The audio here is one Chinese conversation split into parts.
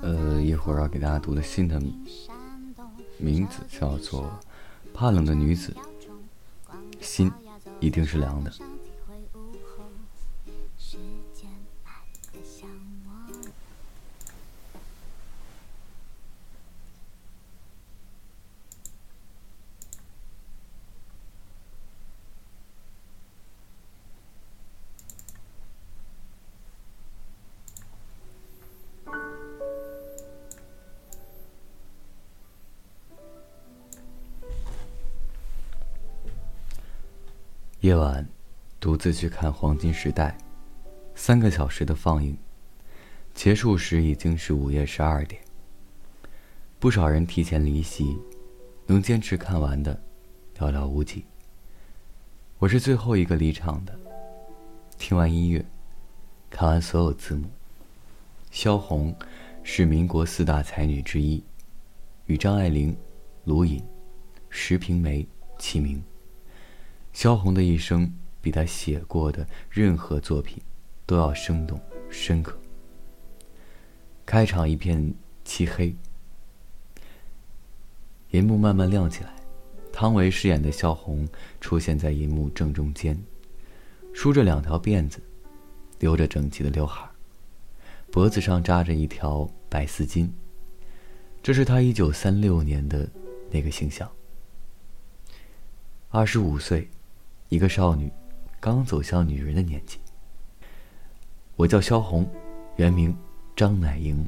呃，一会儿要给大家读的新的名字叫做《怕冷的女子》，心一定是凉的。夜晚，独自去看《黄金时代》，三个小时的放映，结束时已经是午夜十二点。不少人提前离席，能坚持看完的寥寥无几。我是最后一个离场的。听完音乐，看完所有字幕。萧红是民国四大才女之一，与张爱玲、卢隐、石平梅齐名。萧红的一生比她写过的任何作品都要生动深刻。开场一片漆黑，银幕慢慢亮起来，汤唯饰演的萧红出现在银幕正中间，梳着两条辫子，留着整齐的刘海脖子上扎着一条白丝巾。这是她一九三六年的那个形象。二十五岁。一个少女，刚走向女人的年纪。我叫萧红，原名张乃莹，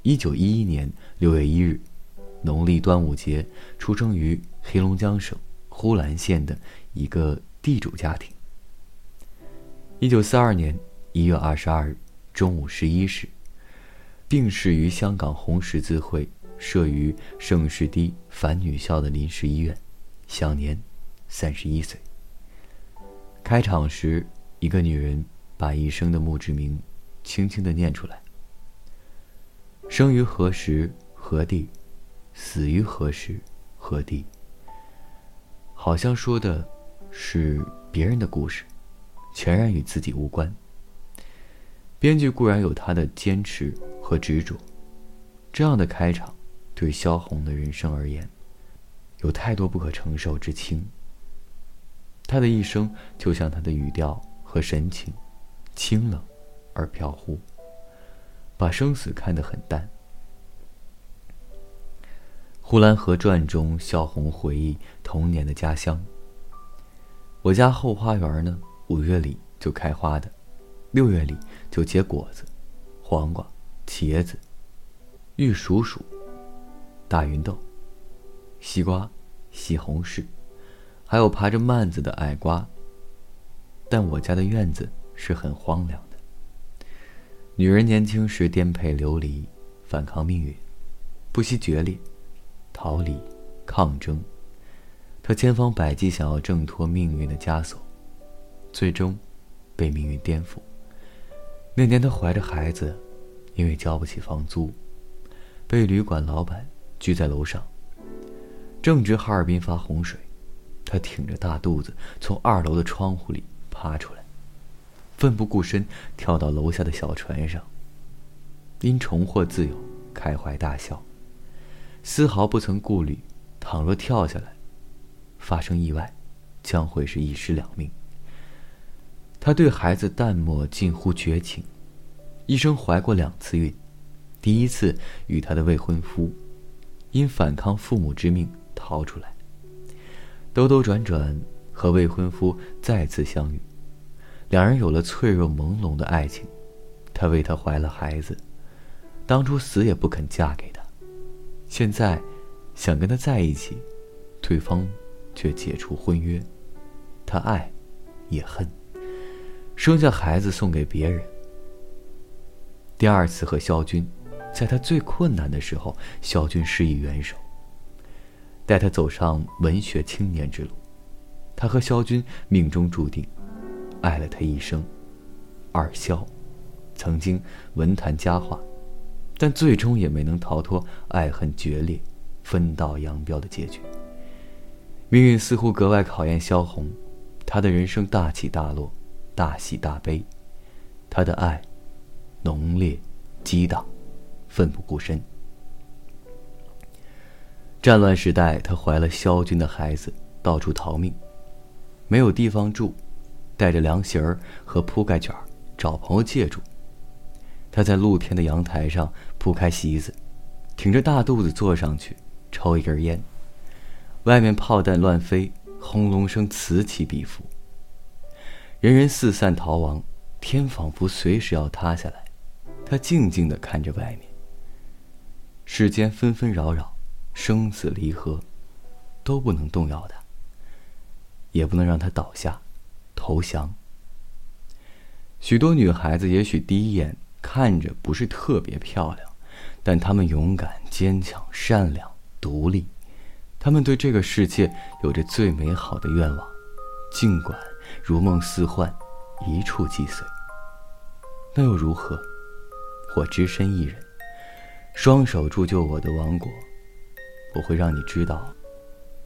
一九一一年六月一日，农历端午节，出生于黑龙江省呼兰县的一个地主家庭。一九四二年一月二十二日中午十一时，病逝于香港红十字会设于盛世堤凡女校的临时医院，享年三十一岁。开场时，一个女人把一生的墓志铭轻轻的念出来：“生于何时何地，死于何时何地。”好像说的是别人的故事，全然与自己无关。编剧固然有他的坚持和执着，这样的开场，对萧红的人生而言，有太多不可承受之轻。他的一生就像他的语调和神情，清冷而飘忽，把生死看得很淡。《呼兰河传》中，萧红回忆童年的家乡。我家后花园呢，五月里就开花的，六月里就结果子，黄瓜、茄子、玉蜀黍、大芸豆、西瓜、西红柿。还有爬着蔓子的矮瓜。但我家的院子是很荒凉的。女人年轻时颠沛流离，反抗命运，不惜决裂、逃离、抗争。她千方百计想要挣脱命运的枷锁，最终被命运颠覆。那年她怀着孩子，因为交不起房租，被旅馆老板拘在楼上。正值哈尔滨发洪水。他挺着大肚子从二楼的窗户里爬出来，奋不顾身跳到楼下的小船上。因重获自由，开怀大笑，丝毫不曾顾虑，倘若跳下来，发生意外，将会是一尸两命。他对孩子淡漠近乎绝情，一生怀过两次孕，第一次与他的未婚夫，因反抗父母之命逃出来。兜兜转转，和未婚夫再次相遇，两人有了脆弱朦胧的爱情。他为她怀了孩子，当初死也不肯嫁给他，现在想跟他在一起，对方却解除婚约。他爱，也恨，生下孩子送给别人。第二次和肖军，在他最困难的时候，肖军施以援手。带他走上文学青年之路，他和萧军命中注定，爱了他一生。二萧，曾经文坛佳话，但最终也没能逃脱爱恨决裂、分道扬镳的结局。命运似乎格外考验萧红，她的人生大起大落，大喜大悲。他的爱，浓烈、激荡、奋不顾身。战乱时代，她怀了萧军的孩子，到处逃命，没有地方住，带着凉席儿和铺盖卷儿找朋友借住。她在露天的阳台上铺开席子，挺着大肚子坐上去，抽一根烟。外面炮弹乱飞，轰隆声此起彼伏。人人四散逃亡，天仿佛随时要塌下来。他静静地看着外面。世间纷纷扰扰，生死离合，都不能动摇他，也不能让他倒下，投降。许多女孩子也许第一眼。看着不是特别漂亮，但她们勇敢、坚强、善良、独立。她们对这个世界有着最美好的愿望，尽管如梦似幻，一触即碎。那又如何？我只身一人，双手铸就我的王国。我会让你知道，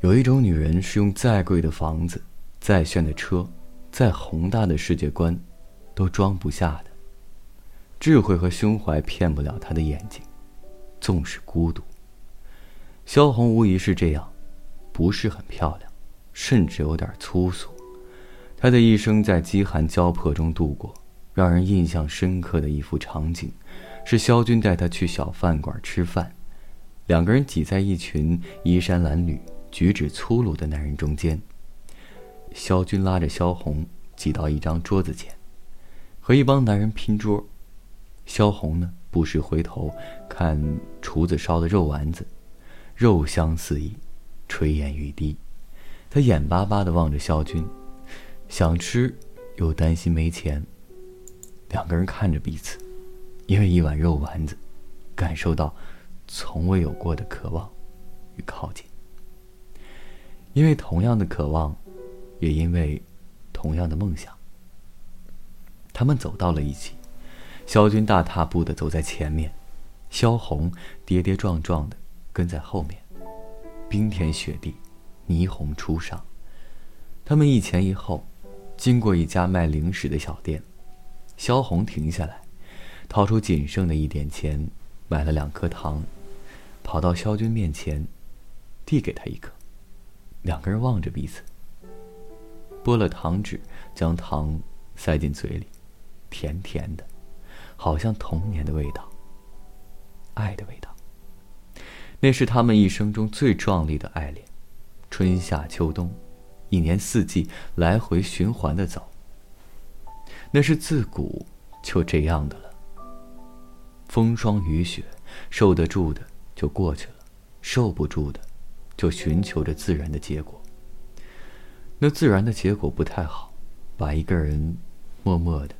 有一种女人是用再贵的房子、再炫的车、再宏大的世界观，都装不下的。智慧和胸怀骗不了她的眼睛，纵使孤独。萧红无疑是这样，不是很漂亮，甚至有点粗俗。她的一生在饥寒交迫中度过，让人印象深刻的一幅场景，是萧军带她去小饭馆吃饭，两个人挤在一群衣衫褴褛、举止粗鲁的男人中间。萧军拉着萧红挤到一张桌子前，和一帮男人拼桌。萧红呢，不时回头看厨子烧的肉丸子，肉香四溢，垂涎欲滴。他眼巴巴地望着萧军，想吃又担心没钱。两个人看着彼此，因为一碗肉丸子，感受到从未有过的渴望与靠近。因为同样的渴望，也因为同样的梦想，他们走到了一起。萧军大踏步的走在前面，萧红跌跌撞撞的跟在后面。冰天雪地，霓虹初上，他们一前一后，经过一家卖零食的小店。萧红停下来，掏出仅剩的一点钱，买了两颗糖，跑到肖军面前，递给他一颗。两个人望着彼此，剥了糖纸，将糖塞进嘴里，甜甜的。好像童年的味道，爱的味道。那是他们一生中最壮丽的爱恋，春夏秋冬，一年四季来回循环的走。那是自古就这样的了。风霜雨雪，受得住的就过去了，受不住的，就寻求着自然的结果。那自然的结果不太好，把一个人默默的。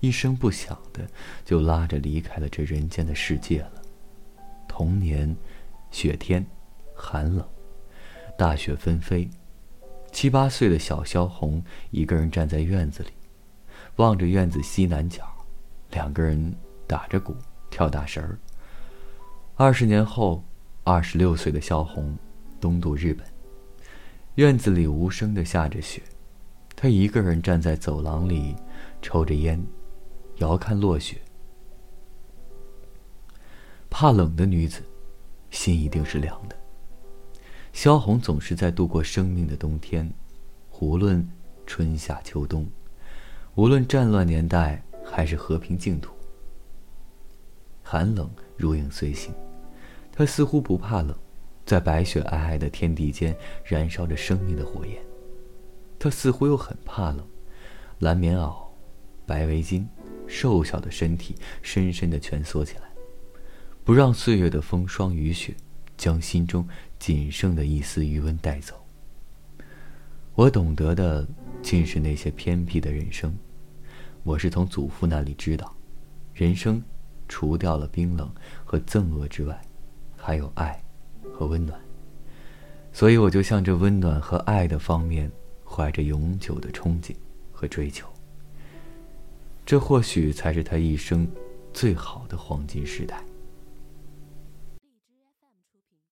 一声不响的，就拉着离开了这人间的世界了。童年，雪天，寒冷，大雪纷飞。七八岁的小萧红一个人站在院子里，望着院子西南角，两个人打着鼓，跳大神儿。二十年后，二十六岁的萧红东渡日本，院子里无声的下着雪，他一个人站在走廊里，抽着烟。遥看落雪，怕冷的女子，心一定是凉的。萧红总是在度过生命的冬天，无论春夏秋冬，无论战乱年代还是和平净土，寒冷如影随形。他似乎不怕冷，在白雪皑皑的天地间燃烧着生命的火焰。他似乎又很怕冷，蓝棉袄，白围巾。瘦小的身体深深的蜷缩起来，不让岁月的风霜雨雪将心中仅剩的一丝余温带走。我懂得的尽是那些偏僻的人生。我是从祖父那里知道，人生除掉了冰冷和憎恶之外，还有爱和温暖。所以我就向着温暖和爱的方面怀着永久的憧憬和追求。这或许才是他一生最好的黄金时代。